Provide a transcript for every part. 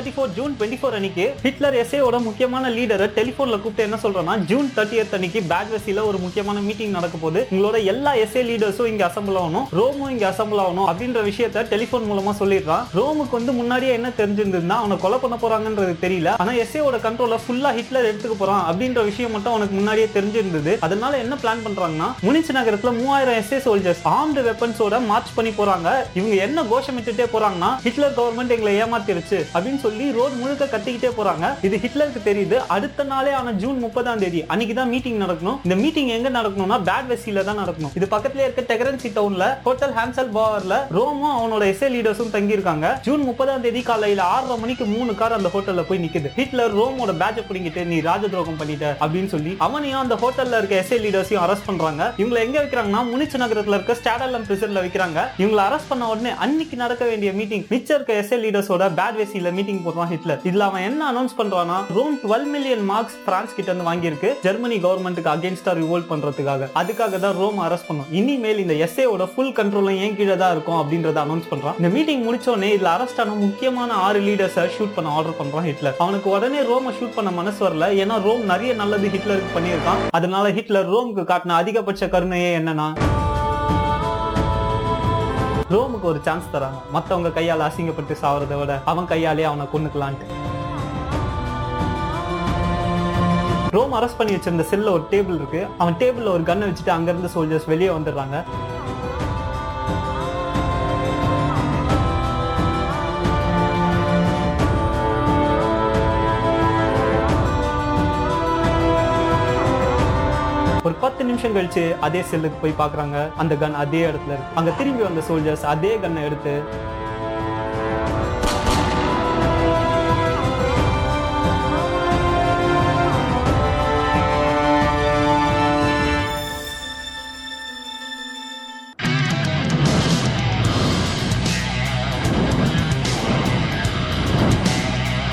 Thirty four June twenty four அன்னைக்கு Hitler எஸ்ஏவோட முக்கியமான லீடரை டெலிஃபோன்ல கூப்பிட்டு என்ன சொல்றேன்னா ஜூன் தேர்ட்டியத் அன்னைக்கு பேட்வெசில ஒரு முக்கியமான மீட்டிங் நடக்க போகுது. உங்களோட எல்லா எஸ்ஏ லீடர்ஸும் இங்க அசம்பிள் ஆகணும் ரோமும் இங்க அசம்பிள் ஆகணும் அப்படின்ற விஷயத்த டெலிஃபோன் மூலமா சொல்லிடுறான். ரோமுக்கு வந்து முன்னாடியே என்ன தெரிஞ்சிருந்ததுன்னா அவனை கொலை பண்ண போறாங்கன்றது தெரியல. ஆனா எஸ்ஏவோட கண்ட்ரோல ஃபுல்லா ஹிட்லர் எடுத்துக்க போறான் அப்படின்ற விஷயம் மட்டும் அவனுக்கு முன்னாடியே தெரிஞ்சிருந்தது. அதனால என்ன பிளான் பண்றாங்கன்னா முனிச் நகரத்துல மூவாயிரம் எஸ்ஏ சோல்ஜர்ஸ் ஆர்ம்டு வெப்பன்ஸோட மார்ச் பண்ணி போறாங்க. இவங்க என்ன கோஷமிட்டுட்டே போறாங்கன்னா ஹிட்லர் கவர்மெண்ட் எங்களை ஏமாத்திருச்சு அப்படின்னு சொல்லி ரோடு முழுக்க கத்திக்கிட்டே போறாங்க. இது ஹிட்லருக்கு தெரியுது. அடுத்த நாளே ஆன ஜூன் முப்பதாம் தேதி அன்னைக்கு தான் மீட்டிங் நடக்கணும். இந்த மீட்டிங் எங்க நடக்கணும்னா பேட் வெசில தான் நடக்கணும். இது பக்கத்துல இருக்க டெகரன்சி டவுன்ல ஹோட்டல் ஹான்சல் பாவர்ல ரோமும் அவனோட எஸ்ஏ லீடர்ஸும் தங்கி இருக்காங்க ஜூன் முப்பதாம் தேதி காலையில ஆறரை மணிக்கு மூணு கார் அந்த ஹோட்டல்ல போய் நிக்குது. ஹிட்லர் ரோமோட பேட்ச பிடிங்கிட்டு நீ ராஜ துரோகம் பண்ணிட்ட அப்படின்னு சொல்லி அவனையும் அந்த ஹோட்டல்ல இருக்க எஸ்ஏ லீடர்ஸையும் அரெஸ்ட் பண்றாங்க. இவங்களை எங்க வைக்கிறாங்கன்னா முனிச்சு நகரத்துல இருக்க ஸ்டாடலம் பிரிசன்ல வைக்கிறாங்க. இவங்களை அரெஸ்ட் பண்ண உடனே அன்னைக்கு நடக்க வேண்டிய மீட்டிங் மிச்சம் இருக்க எஸ்ஏ லீடர்ஸோட பேட் வேசியில மீட்டிங் போடுறான் ஹிட்லர். இதுல அவன் என்ன அனௌன்ஸ் பண்றானா Rohm twelve million marks France கிட்ட இருந்து வாங்கியிருக்கு. ஜெர்மனி கவர்மெண்ட்டுக்கு அகேன்ஸ்டா ரிவோல்ட் பண்றதுக்காக. அதுக்காக தான் ரோம் அரெஸ்ட் பண்ணும். இனிமேல் இந்த எஸ்ஏவோட ஃபுல் கண்ட்ரோலும் ஏன் கீழே தான் இருக்கும் அப்படின்றத அனௌன்ஸ் பண்றான். இந்த மீட்டிங் முடிச்ச உடனே இதுல அரெஸ்ட் ஆன முக்கியமான ஆறு லீடர்ஸை ஷூட் பண்ண ஆர்டர் பண்றான் ஹிட்லர். அவனுக்கு உடனே ரோமை ஷூட் பண்ண மனசு வரல. ஏன்னா ரோம் நிறைய நல்லது ஹிட்லருக்கு பண்ணியிருக்கான். அதனால ஹிட்லர் ரோமுக்கு காட்டின அதிகபட்ச கருணையே என்னன்னா ரோமுக்கு ஒரு சான்ஸ் தராங்க. மத்தவங்க கையால அசிங்கப்பட்டு சாவறதை விட அவன் கையாலே அவனை கொண்டுக்கலான்ட்டு ரோம் அரெஸ்ட் பண்ணி வச்சிருந்த செல்ல ஒரு டேபிள் இருக்கு. அவன் டேபிள்ல ஒரு கன்னை வச்சுட்டு அங்க இருந்து சோல்ஜர்ஸ் வெளியே வந்துடுறாங்க. பத்து நிமிஷம் கழிச்சு அதே செல்லுக்கு போய் பாக்குறாங்க அந்த கன் அதே இடத்துல இருக்கு. அங்க திரும்பி வந்த சோல்ஜர்ஸ் அதே கன்னை எடுத்து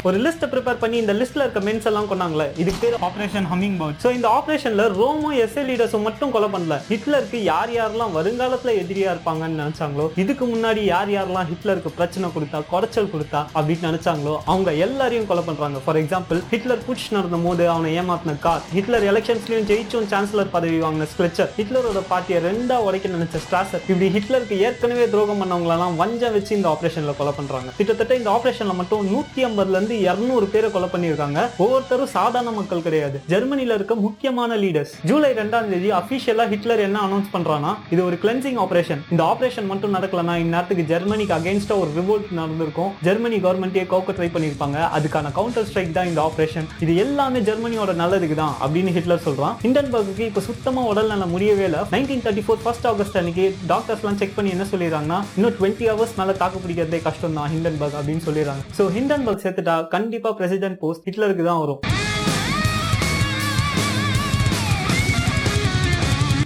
ஒரு லிஸ்ட் ப்ரிப்பேர் பண்ணி இந்த லிஸ்ட்ல இருக்க மென்ஸ் எல்லாம் கொண்டாங்களே இதுக்கு பேர் ஆபரேஷன் ஹம்மிங் பர்ட் ஸோ இந்த ஆபரேஷன்ல ரோமும் எஸ்ஏ லீடர்ஸும் மட்டும் கொலை பண்ணல. ஹிட்லருக்கு யார் யாரெல்லாம் வருங்காலத்துல எதிரியா இருப்பாங்கன்னு நினைச்சாங்களோ இதுக்கு முன்னாடி யார் யாரெல்லாம் ஹிட்லருக்கு பிரச்சனை கொடுத்தா குறைச்சல் கொடுத்தா அப்படின்னு நினைச்சாங்களோ அவங்க எல்லாரையும் கொலை பண்றாங்க. ஃபார் எக்ஸாம்பிள் ஹிட்லர் புட்ச் நடந்த போது அவனை ஏமாத்தின கார் ஹிட்லர் எலெக்ஷன்ஸ்லயும் ஜெயிச்சும் சான்சலர் பதவி வாங்கின ஸ்கிளச்சர் ஹிட்லரோட பார்ட்டியை ரெண்டா உடைக்க நினைச்ச ஸ்ட்ராசர் இப்படி ஹிட்லருக்கு ஏற்கனவே துரோகம் பண்ணவங்களெல்லாம் வஞ்சம் வச்சு இந்த ஆபரேஷன்ல கொலை பண்றாங்க. கிட்டத்தட்ட இந்த ஆபரேஷன்ல மட்டும் நூத்தி ஐம்பதுல இருந்து இருநூறு பேரை கொலை பண்ணியிருக்காங்க. ஒவ்வொருத்தரும் சாதாரண மக்கள் கிடையாது. ஜெர்மனில இருக்க முக்கியமான லீடர்ஸ் ஜூலை ரெண்டாம் தேதி அபிஷியலா ஹிட்லர் என்ன அனௌன்ஸ் பண்றானா இது ஒரு கிளென்சிங் ஆபரேஷன் இந்த ஆபரேஷன் மட்டும் நடக்கலனா இந்நேரத்துக்கு ஜெர்மனிக்கு அகேன்ஸ்டா ஒரு ரிவோல்ட் நடந்திருக்கும். ஜெர்மனி கவர்மெண்ட்டே கோக்க ட்ரை பண்ணிருப்பாங்க அதுக்கான கவுண்டர் ஸ்ட்ரைக் தான் இந்த ஆபரேஷன் இது எல்லாமே ஜெர்மனியோட நல்லதுக்கு தான் அப்படின்னு ஹிட்லர் சொல்றான். ஹிண்டன்பர்க்கு இப்ப சுத்தமா உடல் நல முடியவே இல்லை. Nineteen thirty four first August அன்னைக்கு டாக்டர்ஸ்லாம் செக் பண்ணி என்ன சொல்லிடுறாங்கன்னா இன்னும் டுவெண்ட்டி ஹவர்ஸ் மேல தாக்கு பிடிக்கிறதே கஷ்டம் தான் ஹிண்டன்பர்க் அப்படின்னு சொல்லிடுறாங்க. ஸோ ஹிண்டன்பர்க் சேர்த்துட்டா கண்டிப்பா பிரசிடென்ட் போஸ்ட் ஹிட்லருக்கு தான் வரும்.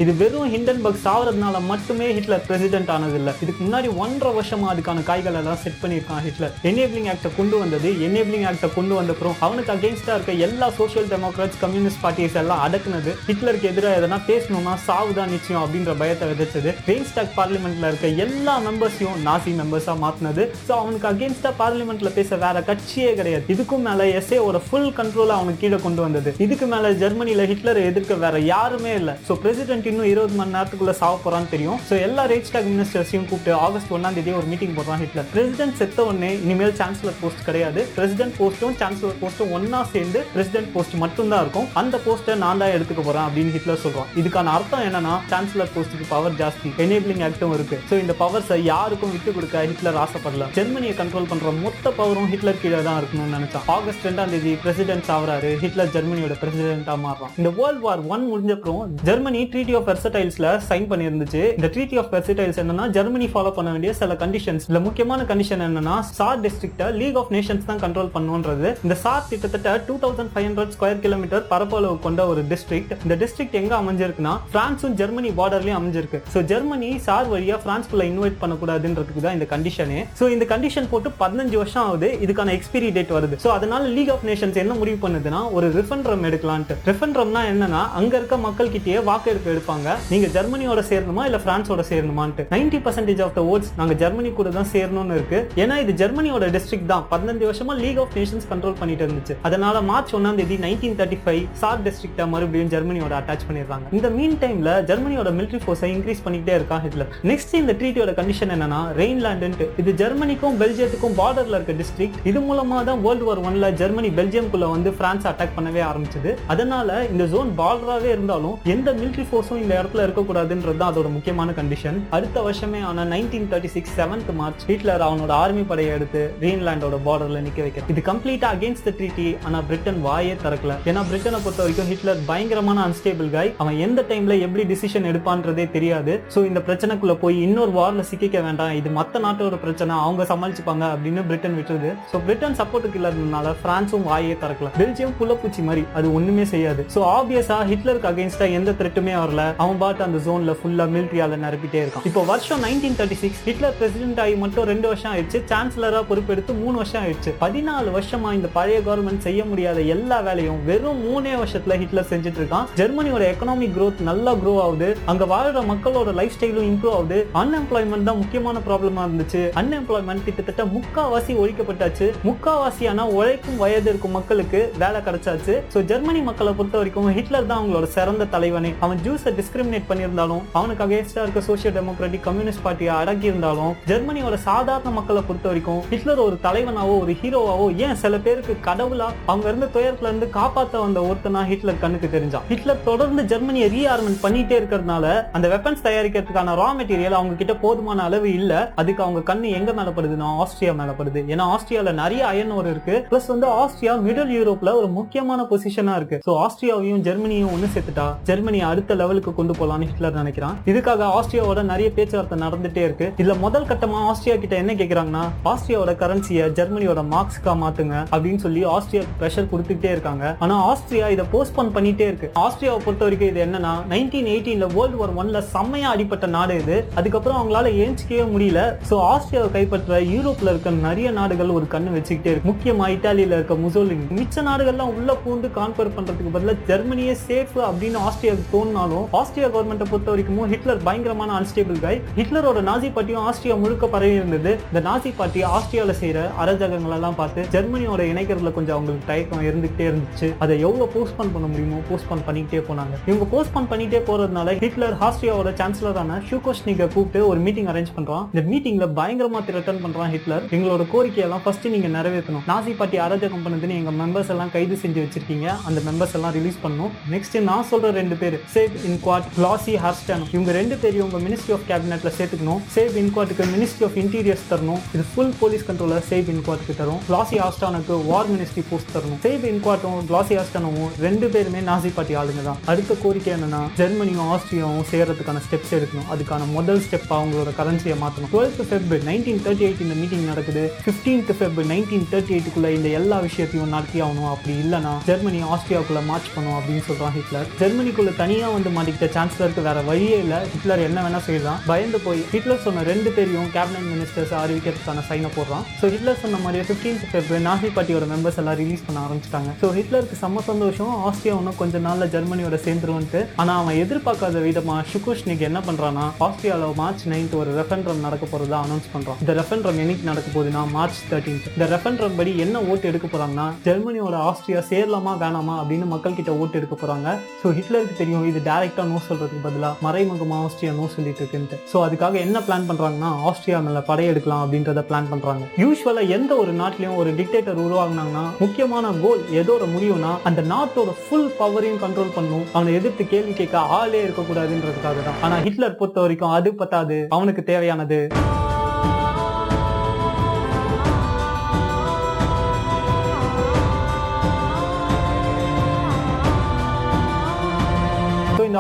இது வெறும் ஹிண்டன்பர்க் சாவறதுனால மட்டுமே ஹிட்லர் பிரசிடென்ட் ஆனது இல்ல இதுக்கு முன்னாடி ஒன்றரை வருஷமா அதுக்கான காய்கள் எல்லாம் செட் பண்ணியிருக்கான் ஹிட்லர். எனேபிளிங் ஆக்டை கொண்டு வந்தது எனேபிளிங் ஆக்டை கொண்டு வந்த அப்புறம் அவனுக்கு அகேன்ஸ்டா இருக்க எல்லா சோஷியல் டெமோக்ராட்ஸ் கம்யூனிஸ்ட் பார்ட்டிஸ் எல்லாம் அடக்குனது. ஹிட்லருக்கு எதிராக எதனா பேசணும்னா சாவுதான் நிச்சயம் அப்படின்ற பயத்தை விதைச்சது. ரெயின்ஸ்டாக் பார்லிமெண்ட்ல இருக்க எல்லா மெம்பர்ஸையும் நாசி மெம்பர்ஸா மாத்தினது. ஸோ அவனுக்கு அகேன்ஸ்டா பார்லிமெண்ட்ல பேச வேற கட்சியே கிடையாது. இதுக்கும் மேல எஸ்ஏ ஒரு ஃபுல் கண்ட்ரோல் அவனுக்கு கீழே கொண்டு வந்தது. இதுக்கு மேல ஜெர்மனியில ஹிட்லரை எதிர்க்க வேற யாருமே இல்லை. ஸோ பிரசிடென்ட் இன்னும் இருபது மணி நேரத்துக்குள்ள சாவ போறான்னு தெரியும். ஸோ எல்லா ரேஜ்டாக் மினிஸ்டர்ஸையும் கூப்பிட்டு ஆகஸ்ட் ஒன்னாம் தேதி ஒரு மீட்டிங் போடுறான் ஹிட்லர் பிரசிடென்ட் செத்த உடனே இனிமேல் சான்சலர் போஸ்ட் கிடையாது. பிரசிடென்ட் போஸ்ட்டும் சான்சலர் போஸ்ட்டும் ஒன்னா சேர்ந்து பிரசிடென்ட் போஸ்ட் மட்டும் தான் இருக்கும். அந்த போஸ்ட்டை நான் தான் எடுத்துக்க போறேன் அப்படின்னு ஹிட்லர் சொல்றான். இதுக்கான அர்த்தம் என்னன்னா சான்சலர் போஸ்ட்டுக்கு பவர் ஜாஸ்தி எனேபிளிங் ஆக்டும் இருக்கு. ஸோ இந்த பவர்ஸை யாருக்கும் விட்டு கொடுக்க ஹிட்லர் ஆசைப்படல. ஜெர்மனியை கண்ட்ரோல் பண்ற மொத்த பவரும் ஹிட்லர் கீழே தான் இருக்கணும்னு நினைச்சான். ஆகஸ்ட் ரெண்டாம் தேதி பிரசிடென்ட் ஆகிறாரு ஹிட்லர் ஜெர்மனியோட பிரசிடென்டா மாறுறான். இந்த வேர்ல்ட் வார் ஒன் முடிஞ்சப்பறம் ஜெர்மனி ட்ரீட்டி ஆஃப் வெர்சடைல்ஸ்ல சைன் பண்ணியிருந்துச்சு. இந்த ட்ரீட்டி ஆஃப் வெர்சடைல்ஸ் என்னன்னா ஜெர்மனி ஃபாலோ பண்ண வேண்டிய சில கண்டிஷன்ஸ் இல்ல முக்கியமான கண்டிஷன் என்னன்னா Saar district league of Nations தான் கண்ட்ரோல் பண்ணுன்றது. இந்த சார் கிட்டத்தட்ட two thousand five hundred square kilometre பரப்பளவு கொண்ட ஒரு டிஸ்ட்ரிக்ட் இந்த டிஸ்ட்ரிக்ட் எங்க அமைஞ்சிருக்குன்னா பிரான்ஸும் ஜெர்மனி பார்டர்லயும் அமைஞ்சிருக்கு. ஸோ ஜெர்மனி சார் வழியா பிரான்ஸ்குள்ள இன்வைட் பண்ணக்கூடாதுன்றதுக்கு தான் இந்த கண்டிஷனே ஸோ இந்த கண்டிஷன் போட்டு பதினஞ்சு வருஷம் ஆகுது. இதுக்கான எக்ஸ்பீரி டேட் வருது. ஸோ அதனால லீக் ஆஃப் நேஷன்ஸ் என்ன முடிவு பண்ணுதுன்னா ஒரு ரிஃபண்ட்ரம் எடுக்கலான்ட்டு. ரிஃபண்ட்ரம்னா என்னன்னா அங்க இருக்க மக்கள் கிட்டேயே வாக்கெடுப்பு எடுப்பாங்க. கேட்பாங்க நீங்க ஜெர்மனியோட சேரணுமா இல்ல பிரான்ஸோட சேரணுமான்ட்டு? Ninety percentage of the votes நாங்க ஜெர்மனி கூட தான் சேரணும்னு இருக்கு. ஏன்னா இது ஜெர்மனியோட டிஸ்ட்ரிக்ட் தான். பதினஞ்சு வருஷமா லீக் ஆஃப் நேஷன்ஸ் கண்ட்ரோல் பண்ணிட்டு இருந்துச்சு. அதனால மார்ச் ஒன்னாம் தேதி nineteen thirty five Saar district மறுபடியும் ஜெர்மனியோட அட்டாச் பண்ணிடுறாங்க. இந்த மீன் டைம்ல ஜெர்மனியோட மிலிட்டரி ஃபோர்ஸை இன்க்ரீஸ் பண்ணிட்டே இருக்கா ஹிட்லர். நெக்ஸ்ட் இந்த ட்ரீட்டியோட கண்டிஷன் என்னன்னா ரெயின்லாண்டு இது ஜெர்மனிக்கும் பெல்ஜியத்துக்கும் பார்டர்ல இருக்க டிஸ்ட்ரிக்ட் இது மூலமா தான் வேர்ல்டு வார் ஒன்ல ஜெர்மனி பெல்ஜியம்குள்ள வந்து பிரான்ஸ் அட்டாக் பண்ணவே ஆரம்பிச்சது. அதனால இந்த ஜோன் பார்டராகவே இருந்தாலும் எந்த மிலிட்டரி ஃபோர்ஸும் இந்த இடத்துல இருக்கக்கூடாதுன்றது தான் அதோட முக்கியமான கண்டிஷன் அடுத்த வருஷமே ஆன nineteen thirty six seventh March Hitler அவனோட ஆர்மி படையை எடுத்து கிரீன்லாண்டோட பார்டர்ல நிக்க வைக்க. இது கம்ப்ளீட்டா அகேன்ஸ்ட் த ட்ரீட்டி ஆனா பிரிட்டன் வாயே திறக்கல. ஏன்னா பிரிட்டனை பொறுத்த வரைக்கும் ஹிட்லர் பயங்கரமான அன்ஸ்டேபிள் காய் அவன் எந்த டைம்ல எப்படி டிசிஷன் எடுப்பான்றதே தெரியாது. சோ இந்த பிரச்சனைக்குள்ள போய் இன்னொரு வார்ல சிக்கிக்க வேண்டாம். இது மத்த நாட்டோட பிரச்சனை அவங்க சமாளிச்சுப்பாங்க அப்படின்னு பிரிட்டன் விட்டுருது. ஸோ பிரிட்டன் சப்போர்ட்டுக்கு இல்லாததுனால பிரான்ஸும் வாயே திறக்கல. பெல்ஜியம் புள்ளப்பூச்சி மாதிரி அது ஒண்ணுமே செய்யாது. சோ ஆப்வியஸா ஹிட்லருக்கு அகைன்ஸ்டா எந்த த்ரெட்டுமே வரல. அவன் பாட்டு அந்த ஜோன்ல ஃபுல்லா மிலிட்ரியால நிரப்பிட்டே இருக்கான். இப்போ வருஷம் nineteen thirty six Hitler president ஆகி மட்டும் ரெண்டு வருஷம் ஆயிடுச்சு. சான்சலரா பொறுப்பெடுத்து மூணு வருஷம் ஆயிடுச்சு. பதினாலு வருஷமா இந்த பழைய கவர்மெண்ட் செய்ய முடியாத எல்லா வேலையும் வெறும் மூணே வருஷத்துல ஹிட்லர் செஞ்சுட்டு இருக்கான். ஜெர்மனியோட எக்கனாமிக் க்ரோத் நல்லா க்ரோ ஆகுது. அங்க வாழ்ற மக்களோட லைஃப் ஸ்டைலும் இம்ப்ரூவ் ஆகுது. அன்எம்ப்ளாய்மெண்ட் தான் முக்கியமான ப்ராப்ளமா இருந்துச்சு. அன்எம்ப்ளாய்மெண்ட் கிட்டத்தட்ட முக்காவாசி ஒழிக்கப்பட்டாச்சு. முக்காவாசியான உழைக்கும் வயது இருக்கும் மக்களுக்கு வேலை கிடைச்சாச்சு. ஜெர்மனி மக்களை பொறுத்த வரைக்கும் ஹிட்லர் தான் அவங்களோட சிறந்த தலைவனே. அவன் ஜூஸை டிஸ்கிரிமினேட் பண்ணியிருந்தாலும் அவனுக்கு அகேன்ஸ்டா இருக்க சோசியல் டெமோக்ராட்டிக் கம்யூனிஸ்ட் பார்ட்டியை அடக்கி இருந்தாலும் ஜெர்மனியோட சாதாரண மக்களை பொறுத்த வரைக்கும் ஹிட்லர் ஒரு தலைவனாவோ ஒரு ஹீரோவாவோ ஏன் சில பேருக்கு கடவுளா அவங்க இருந்த துயரத்துல இருந்து காப்பாத்த வந்த ஒருத்தனா ஹிட்லர் கண்ணுக்கு தெரிஞ்சான். ஹிட்லர் தொடர்ந்து ஜெர்மனியை ரீஆர்மெண்ட் பண்ணிட்டே இருக்கிறதுனால அந்த வெப்பன்ஸ் தயாரிக்கிறதுக்கான ரா மெட்டீரியல் அவங்க கிட்ட போதுமான அளவு இல்ல. அதுக்கு அவங்க கண்ணு எங்க மேலப்படுதுன்னா ஆஸ்திரியா மேலப்படுது ஏன்னா ஆஸ்திரியால நிறைய அயன் ஒரு இருக்கு. பிளஸ் வந்து ஆஸ்திரியா மிடில் யூரோப்ல ஒரு முக்கியமான பொசிஷனா இருக்கு. சோ ஆஸ்திரியாவையும் ஜெர்மனியும் ஒண்ணு சேர்த்துட்டா ஜெர்மனி அடுத்த லெவலுக்கு கொண்டு போகலான்னு ஹிட்லர் நினைக்கிறான். இதுக்காக ஆஸ்திரியாவோட நிறைய பேச்சுவார்த்தை நடந்துட்டே இருக்கு. இதுல முதல் கட்டமா ஆஸ்திரியா கிட்ட என்ன கேக்குறாங்கன்னா ஆஸ்திரியாவோட கரன்சியை ஜெர்மனியோட மார்க்ஸ்க்கா மாத்துங்க அப்படின்னு சொல்லி ஆஸ்திரியா பிரஷர் கொடுத்துட்டே இருக்காங்க. ஆனா ஆஸ்திரியா இதை போஸ்ட்போன் பண்ணிட்டே இருக்கு. ஆஸ்திரியாவை பொறுத்த வரைக்கும் இது என்னன்னா நைன்டீன் எயிட்டீன்ல வேர்ல்டு வார் ஒன்ல செம்மையா அடிப்பட்ட நாடு இது. அதுக்கப்புறம் அவங்களால ஏஞ்சிக்கவே முடியல. சோ ஆஸ்திரியாவை கைப்பற்ற யூரோப்ல இருக்க நிறைய நாடுகள் ஒரு கண்ணு வச்சுக்கிட்டே இருக்கு. முக்கியமா இட்டாலியில இருக்க முசோலினி. மிச்ச நாடுகள்லாம் உள்ள பூந்து கான்பர் பண்றதுக்கு பதிலாக ஜெர்மனியே சேஃப் அப்படின்னு ஆஸ்திரியாவுக்கு தோணினாலும் ஆஸ்திரியா கவர்மெண்ட்டை பொறுத்த வரைக்கும் ஹிட்லர் பயங்கரமான அன்ஸ்டேபிள் கை ஹிட்லரோட நாசி பார்ட்டியும் ஆஸ்திரியா முழுக்க பரவி இருந்தது. இந்த நாசி பார்ட்டி ஆஸ்திரியாவில் செய்கிற அராஜகங்கள் எல்லாம் பார்த்து ஜெர்மனியோட இணைக்கிறதுல கொஞ்சம் அவங்களுக்கு தயக்கம் இருந்துகிட்டே இருந்துச்சு. அதை எவ்வளோ போஸ்ட்போன் பண்ண முடியுமோ போஸ்ட்போன் பண்ணிக்கிட்டே போனாங்க. இவங்க போஸ்ட்போன் பண்ணிட்டே போறதுனால ஹிட்லர் ஆஸ்திரியாவோட சான்சலரான ஷூகோஷ்னிகை கூப்பிட்டு ஒரு மீட்டிங் அரேஞ்ச் பண்றான். இந்த மீட்டிங்ல பயங்கரமா ரிட்டர்ன் பண்றான் ஹிட்லர். எங்களோட கோரிக்கையெல்லாம் ஃபர்ஸ்ட் நீங்க நிறைவேற்றணும். நாசி பார்ட்டி அராஜகம் பண்ணதுன்னு எங்க மெம்பர்ஸ் எல்லாம் கைது செஞ்சு வச்சிருக்கீங்க. அந்த மெம்பர்ஸ் எல்லாம் ரிலீஸ் பண்ணும் நெக்ஸ்ட் நான் சொல்ற ரெண்டு பேர் சேவ் இன்குவாட் கிளாசி ஹார்ஸ்டன் இவங்க ரெண்டு பேரும் உங்க மினிஸ்ட்ரி ஆஃப் கேபினெட்ல சேர்த்துக்கணும். சேவ் இன்குவாட்டுக்கு மினிஸ்ட்ரி ஆஃப் இன்டீரியர்ஸ் தரணும். இது ஃபுல் போலீஸ் கண்ட்ரோலர் சேவ் இன்குவாட்டுக்கு தரும். லாசி ஹாஸ்டானுக்கு வார் மினிஸ்ட்ரி போஸ்ட் தரணும். சேவ் இன்குவாட்டும் லாசி ஹாஸ்டானும் ரெண்டு பேருமே நாசி பார்ட்டி ஆளுங்க தான். அடுத்த கோரிக்கை என்னன்னா ஜெர்மனியும் ஆஸ்திரியாவும் சேர்றதுக்கான ஸ்டெப்ஸ் எடுக்கணும். அதுக்கான முதல் ஸ்டெப் அவங்களோட கரன்சியை மாற்றணும் twelfth Feb nineteen thirty eight இந்த மீட்டிங் நடக்குது. ஃபிஃப்டீன்த் ஃபெப் நைன்டீன் தேர்ட்டி எயிட்டுக்குள்ள இந்த எல்லா விஷயத்தையும் நடத்தி ஆகணும் அப்படி இல்லைனா ஜெர்மனி ஆஸ்திரியாவுக்குள்ள மார்ச் பண்ணும் அப்படின்னு சொல்றான் ஹிட்லர். ஜெர்மனிக்குள்ள தனியா வந்து மாட்டிக்கிட்ட சான்சலருக்கு வேற வழியே இல்லை. ஹிட்லர் என்ன வேணா செய்யலாம். பயந்து போய் ஹிட்லர் சொன்ன ரெண்டு பேரையும் கேபினட் மினிஸ்டர்ஸ் அறிவிக்கிறதுக்கான சைனை போடுறான். ஸோ ஹிட்லர் சொன்ன மாதிரியே ஃபிஃப்டீன்த் ஃபெப் நாசி பார்ட்டியோட மெம்பர்ஸ் எல்லாம் ரிலீஸ் பண்ண ஆரம்பிச்சிட்டாங்க. ஸோ ஹிட்லருக்கு செம்ம சந்தோஷம். ஆஸ்திரியா ஒன்றும் கொஞ்ச நாளில் ஜெர்மனியோட சேர்ந்துருவன்ட்டு. ஆனால் அவன் எதிர்பார்க்காத விதமா ஷுகுஷ்னிக் என்ன பண்ணுறான்னா ஆஸ்திரியாவில் மார்ச் நைன்த் ஒரு ரெஃபரண்டம் நடக்க போகிறதா அனௌன்ஸ் பண்ணுறான் இந்த ரெஃபரண்டம் என்னைக்கு நடக்க போகுதுன்னா மார்ச் தேர்ட்டீன்த் இந்த ரெஃபரண்டம் படி என்ன ஓட்டு எடுக்க போகிறாங்கன்னா ஜெர்மனியோட ஆஸ்திரியா சேரலாமா வேணாமா அப்படின்னு மக்கள் கிட்ட ஓட்டு எடுக்க போகிறாங்க ஸோ ஹிட்லருக்கு தெரியும் இது டைரக்டா நோ சொல்றதுக்கு பதிலாக மறைமுகமா ஆஸ்திரியா நோ சொல்லிட்டு இருக்குன்ட்டு. ஸோ அதுக்காக என்ன பிளான் பண்றாங்கன்னா ஆஸ்திரியா மேல படையெடுக்கலாம் அப்படின்றத பிளான் பண்றாங்க. யூஸ்வலா எந்த ஒரு நாட்டிலையும் ஒரு டிக்டேட்டர் உருவாக்குனாங்கன்னா முக்கியமான கோல் எதோட முடியும்னா அந்த நாட்டோட ஃபுல் பவரையும் கண்ட்ரோல் பண்ணும். அவனை எதிர்த்து கேள்வி கேட்க ஆளே இருக்கக்கூடாதுன்றதுக்காக தான். ஆனா ஹிட்லர் பொறுத்த வரைக்கும் அது பத்தாது. அவனுக்கு தேவையானது.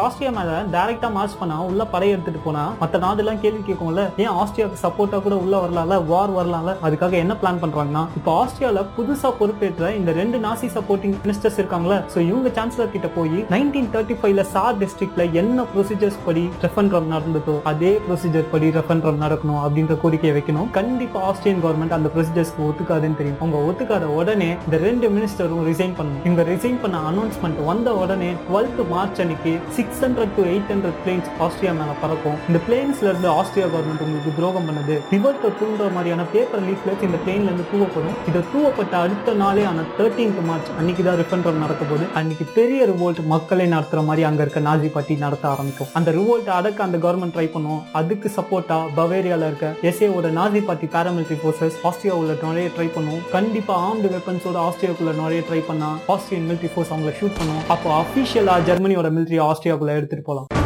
ஆஸ்திரியா மேல டைரக்டா மார்ச் பண்ணா உள்ள படை எடுத்துட்டு போனா மத்த நாடுலாம் கேள்வி கேட்கும்ல ஏன் ஆஸ்திரியாவுக்கு சப்போர்ட்டா கூட உள்ள வரலாம்ல வார் வரலாம்ல? அதுக்காக என்ன பிளான் பண்றாங்கன்னா இப்போ ஆஸ்திரியால புதுசா பொறுப்பேற்ற இந்த ரெண்டு நாசி சப்போர்ட்டிங் மினிஸ்டர்ஸ் இருக்காங்களா ஸோ இவங்க சான்சலர் கிட்ட போய் நைன்டீன் தேர்ட்டி ஃபைவ்ல சார் டிஸ்ட்ரிக்ட்ல என்ன ப்ரொசீஜர்ஸ் படி ரெஃபரண்டம் நடந்ததோ அதே ப்ரொசீஜர் படி ரெஃபரண்டம் நடக்கணும் அப்படின்ற கோரிக்கையை வைக்கணும். கண்டிப்பா ஆஸ்திரியன் கவர்மெண்ட் அந்த ப்ரொசீஜர்ஸ்க்கு ஒத்துக்காதுன்னு தெரியும். அவங்க ஒத்துக்காத உடனே இந்த ரெண்டு மினிஸ்டரும் ரிசைன் பண்ணணும். இவங்க ரிசைன் பண்ண அனௌன்ஸ்மெண்ட் வந்த உடனே டுவெல்த் மார்ச் அன்னைக்கு six six hundred to eight hundred planes Austria மேல பறக்கும். இந்த பிளேன்ஸ்ல இருந்து ஆஸ்திரியா கவர்மெண்ட் உங்களுக்கு துரோகம் பண்ணது. ரிவர்ட்டை தூண்டுற மாதிரியான பேப்பர் லீஃப்லெட்ஸ் இந்த பிளேன்ல இருந்து தூவப்படும். இதை தூவப்பட்ட அடுத்த நாளே ஆன தேர்ட்டீன்த் மார்ச் அன்னைக்கு தான் ரிஃபண்ட்ரம் நடக்க போகுது. அன்னைக்கு பெரிய ரிவோல்ட் மக்களை நடத்துற மாதிரி அங்க இருக்க நாஜி பார்ட்டி நடத்த ஆரம்பிக்கும். அந்த ரிவோல்ட் அடக்க அந்த கவர்மெண்ட் ட்ரை பண்ணும். அதுக்கு சப்போர்ட்டா பவேரியால இருக்க எஸ்ஏவோட நாஜி பார்ட்டி பேராமிலிட்டரி ஃபோர்ஸஸ் ஆஸ்திரியாவுல நிறைய நுழைய ட்ரை பண்ணும். கண்டிப்பா ஆர்ம்டு வெப்பன்ஸோட ஆஸ்திரியாக்குள்ள நுழைய ட்ரை பண்ணா ஆஸ்திரியன் மிலிட்டரி ஃபோர்ஸ் அவங்கள ஷூட் பண்ணும். அப்போ அபிஷியலா ஜெர்மனியோட மிலிட்டரி எடுத்துட்டு போகலாம்